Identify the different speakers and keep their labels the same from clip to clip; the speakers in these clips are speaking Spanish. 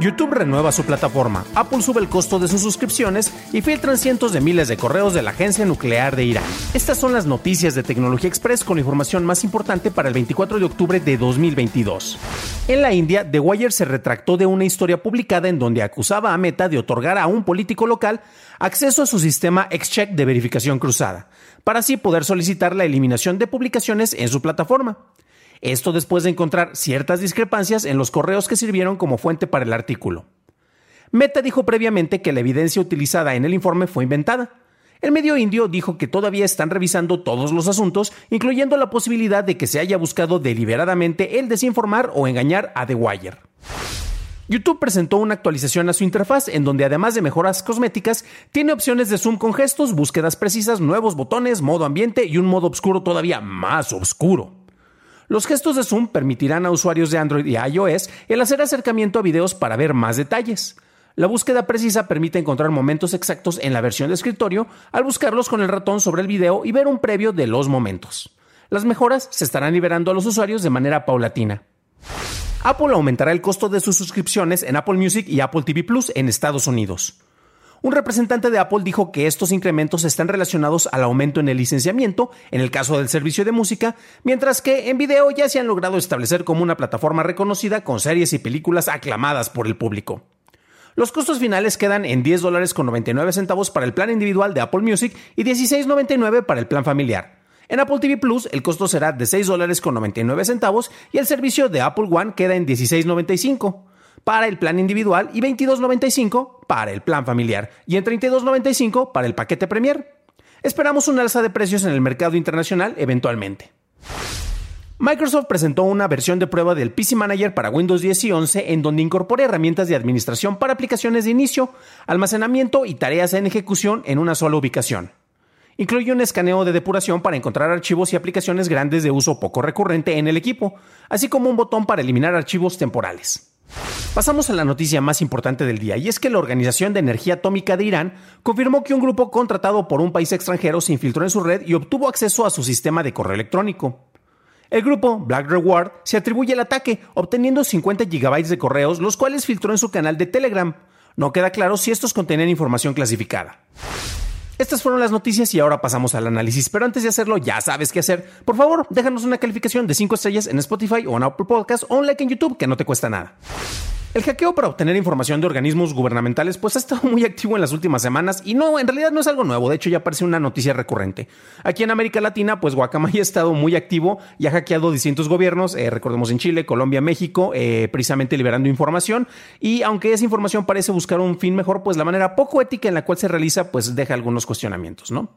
Speaker 1: YouTube renueva su plataforma, Apple sube el costo de sus suscripciones y filtran cientos de miles de correos de la Agencia Nuclear de Irán. Estas son las noticias de Tecnología Express con información más importante para el 24 de octubre de 2022. En la India, The Wire se retractó de una historia publicada en donde acusaba a Meta de otorgar a un político local acceso a su sistema XCheck de verificación cruzada, para así poder solicitar la eliminación de publicaciones en su plataforma. Esto después de encontrar ciertas discrepancias en los correos que sirvieron como fuente para el artículo. Meta dijo previamente que la evidencia utilizada en el informe fue inventada. El medio indio dijo que todavía están revisando todos los asuntos, incluyendo la posibilidad de que se haya buscado deliberadamente el desinformar o engañar a The Wire. YouTube presentó una actualización a su interfaz en donde además de mejoras cosméticas, tiene opciones de zoom con gestos, búsquedas precisas, nuevos botones, modo ambiente y un modo oscuro todavía más oscuro. Los gestos de zoom permitirán a usuarios de Android y iOS el hacer acercamiento a videos para ver más detalles. La búsqueda precisa permite encontrar momentos exactos en la versión de escritorio al buscarlos con el ratón sobre el video y ver un previo de los momentos. Las mejoras se estarán liberando a los usuarios de manera paulatina. Apple aumentará el costo de sus suscripciones en Apple Music y Apple TV Plus en Estados Unidos. Un representante de Apple dijo que estos incrementos están relacionados al aumento en el licenciamiento, en el caso del servicio de música, mientras que en video ya se han logrado establecer como una plataforma reconocida con series y películas aclamadas por el público. Los costos finales quedan en 10 dólares con 99 centavos para el plan individual de Apple Music y 16.99 para el plan familiar. En Apple TV Plus el costo será de 6 dólares con 99 centavos y el servicio de Apple One queda en 16.95 para el plan individual y 22.95 para el plan familiar y en 32.95 para el paquete Premier. Esperamos un alza de precios en el mercado internacional eventualmente. Microsoft presentó una versión de prueba del PC Manager para Windows 10 y 11 en donde incorpora herramientas de administración para aplicaciones de inicio, almacenamiento y tareas en ejecución en una sola ubicación. Incluye un escaneo de depuración para encontrar archivos y aplicaciones grandes de uso poco recurrente en el equipo, así como un botón para eliminar archivos temporales. Pasamos a la noticia más importante del día, y es que la Organización de Energía Atómica de Irán confirmó que un grupo contratado por un país extranjero se infiltró en su red y obtuvo acceso a su sistema de correo electrónico. El grupo Black Reward se atribuye el ataque, obteniendo 50 GB de correos, los cuales filtró en su canal de Telegram. No queda claro si estos contenían información clasificada. Estas fueron las noticias y ahora pasamos al análisis, pero antes de hacerlo ya sabes qué hacer. Por favor, déjanos una calificación de 5 estrellas en Spotify o en Apple Podcast o un like en YouTube que no te cuesta nada. El hackeo para obtener información de organismos gubernamentales pues ha estado muy activo en las últimas semanas y no, en realidad no es algo nuevo, de hecho ya parece una noticia recurrente. Aquí en América Latina pues Guacamaya ha estado muy activo y ha hackeado distintos gobiernos, eh, recordemos en Chile, Colombia, México, eh, precisamente liberando información y aunque esa información parece buscar un fin mejor, pues la manera poco ética en la cual se realiza pues deja algunos cuestionamientos, ¿no?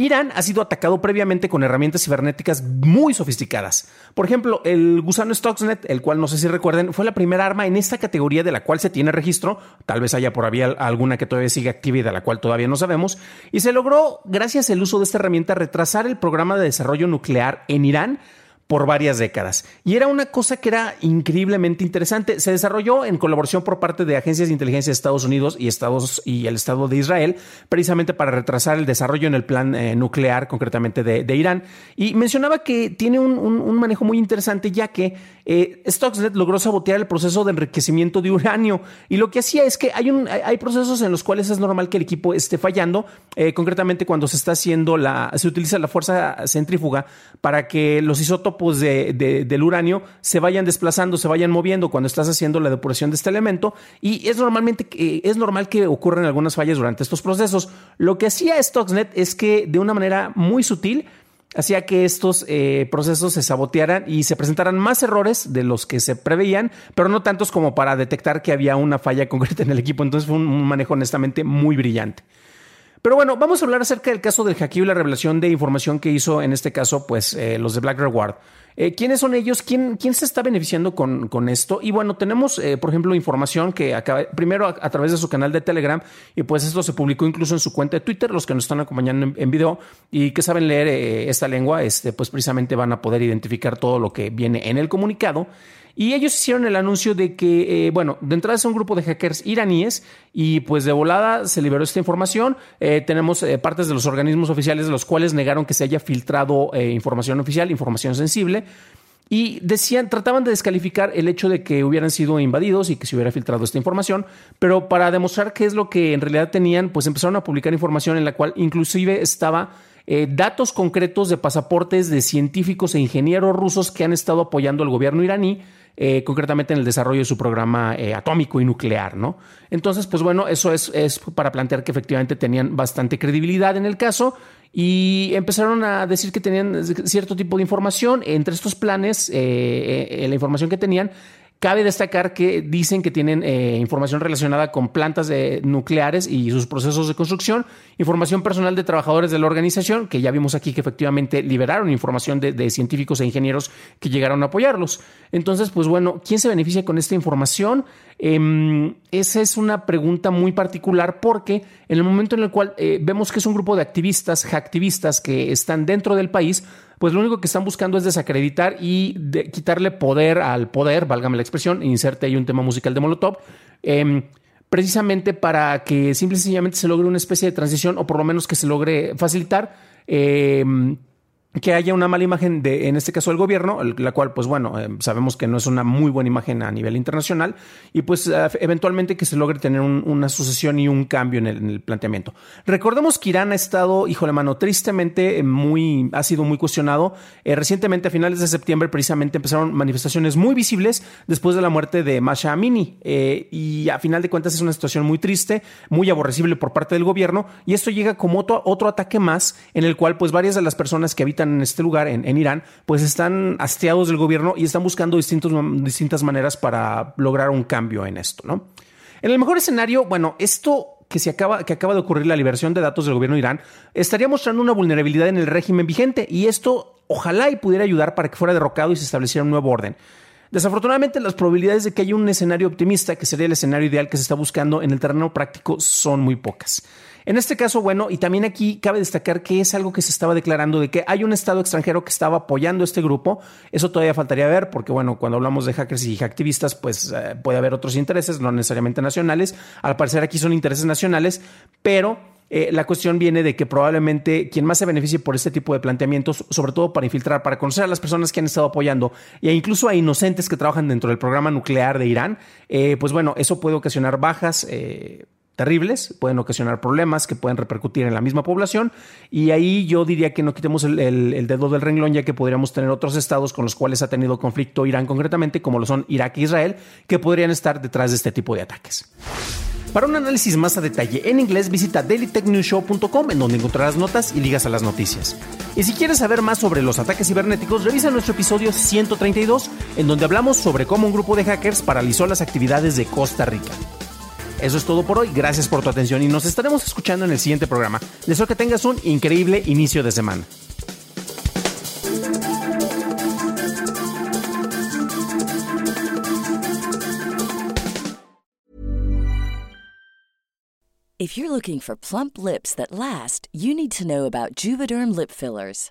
Speaker 1: Irán ha sido atacado previamente con herramientas cibernéticas muy sofisticadas. Por ejemplo, el gusano Stuxnet, el cual no sé si recuerden, fue la primera arma en esta categoría de la cual se tiene registro, tal vez haya por ahí alguna que todavía sigue activa y de la cual todavía no sabemos, y se logró, gracias al uso de esta herramienta, retrasar el programa de desarrollo nuclear en Irán por varias décadas. Y era una cosa que era increíblemente interesante. Se desarrolló en colaboración por parte de agencias de inteligencia de Estados Unidos y, Estados, y el Estado de Israel, precisamente para retrasar el desarrollo en el plan eh, nuclear, concretamente de, Irán. Y mencionaba que tiene un, manejo muy interesante, ya que eh, Stuxnet logró sabotear el proceso de enriquecimiento de uranio. Y lo que hacía es que hay, un, hay procesos en los cuales es normal que el equipo esté fallando, eh, concretamente cuando se está haciendo la, se utiliza la fuerza centrífuga para que los isótopos isótopos del uranio se vayan desplazando, se vayan moviendo cuando estás haciendo la depuración de este elemento y es, normalmente, es normal que ocurran algunas fallas durante estos procesos. Lo que hacía Stuxnet es que de una manera muy sutil hacía que estos eh, procesos se sabotearan y se presentaran más errores de los que se preveían, pero no tantos como para detectar que había una falla concreta en el equipo. Entonces fue un manejo honestamente muy brillante. Pero bueno, vamos a hablar acerca del caso del hackeo y la revelación de información que hizo en este caso, pues eh, los de Black Reward. Eh, ¿Quiénes son ellos? ¿Quién, ¿Quién, se está beneficiando con, con esto? Y bueno, tenemos, eh, por ejemplo, información que acaba, primero a, través de su canal de Telegram, y pues esto se publicó incluso en su cuenta de Twitter, los que nos están acompañando en, video y que saben leer esta lengua, este, pues precisamente van a poder identificar todo lo que viene en el comunicado. Y ellos hicieron el anuncio de que, eh, bueno, de entrada es un grupo de hackers iraníes y pues de volada se liberó esta información. Eh, tenemos eh, partes de los organismos oficiales de los cuales negaron que se haya filtrado información oficial, información sensible. Y decían, trataban de descalificar el hecho de que hubieran sido invadidos y que se hubiera filtrado esta información, pero para demostrar qué es lo que en realidad tenían, pues empezaron a publicar información en la cual inclusive estaba datos concretos de pasaportes de científicos e ingenieros rusos que han estado apoyando al gobierno iraní eh, concretamente en el desarrollo de su programa eh, atómico y nuclear, ¿no? Entonces, pues bueno, eso es, es para plantear que efectivamente tenían bastante credibilidad en el caso y empezaron a decir que tenían cierto tipo de información. Entre estos planes, eh, la información que tenían Cabe destacar que dicen que tienen eh, información relacionada con plantas nucleares y sus procesos de construcción, información personal de trabajadores de la organización, que ya vimos aquí que efectivamente liberaron información de, científicos e ingenieros que llegaron a apoyarlos. Entonces, pues bueno, ¿quién se beneficia con esta información? Em, esa es una pregunta muy particular porque en el momento en el cual eh, vemos que es un grupo de activistas, hacktivistas que están dentro del país, pues lo único que están buscando es desacreditar y quitarle poder al poder, válgame la expresión, inserte ahí un tema musical de Molotov, em, precisamente para que simple y sencillamente se logre una especie de transición o por lo menos que se logre facilitar em, que haya una mala imagen de, en este caso, del gobierno, la cual, pues bueno, eh, sabemos que no es una muy buena imagen a nivel internacional, y pues eh, eventualmente que se logre tener una sucesión y un cambio en el, planteamiento. Recordemos que Irán ha estado, híjole mano, tristemente muy, ha sido muy cuestionado. Eh, recientemente, a finales de septiembre, precisamente empezaron manifestaciones muy visibles después de la muerte de Masha Amini, y a final de cuentas es una situación muy triste, muy aborrecible por parte del gobierno, y esto llega como otro, otro ataque más en el cual, pues varias de las personas que habitan en este lugar, en, Irán, pues están hastiados del gobierno y están buscando distintos, distintas maneras para lograr un cambio en esto, ¿no? En el mejor escenario, bueno, esto que, se acaba, que acaba de ocurrir, la liberación de datos del gobierno de Irán, estaría mostrando una vulnerabilidad en el régimen vigente y esto ojalá y pudiera ayudar para que fuera derrocado y se estableciera un nuevo orden. Desafortunadamente, las probabilidades de que haya un escenario optimista, que sería el escenario ideal que se está buscando en el terreno práctico, son muy pocas. En este caso, bueno, y también aquí cabe destacar que es algo que se estaba declarando de que hay un Estado extranjero que estaba apoyando este grupo. Eso todavía faltaría ver, porque bueno, cuando hablamos de hackers y activistas, pues eh, puede haber otros intereses, no necesariamente nacionales. Al parecer aquí son intereses nacionales, pero eh, la cuestión viene de que probablemente quien más se beneficie por este tipo de planteamientos, sobre todo para infiltrar, para conocer a las personas que han estado apoyando e incluso a inocentes que trabajan dentro del programa nuclear de Irán, eh, pues bueno, eso puede ocasionar bajas terribles, pueden ocasionar problemas que pueden repercutir en la misma población y ahí yo diría que no quitemos el, dedo del renglón ya que podríamos tener otros estados con los cuales ha tenido conflicto Irán concretamente, como lo son Irak e Israel, que podrían estar detrás de este tipo de ataques. Para un análisis más a detalle en inglés, visita dailytechnewshow.com en donde encontrarás notas y ligas a las noticias. Y si quieres saber más sobre los ataques cibernéticos, revisa nuestro episodio 132 en donde hablamos sobre cómo un grupo de hackers paralizó las actividades de Costa Rica. Eso es todo por hoy. Gracias por tu atención y nos estaremos escuchando en el siguiente programa. Deseo que tengas un increíble inicio de semana.
Speaker 2: If you're looking for plump lips that last, you need to know about Juvederm lip fillers.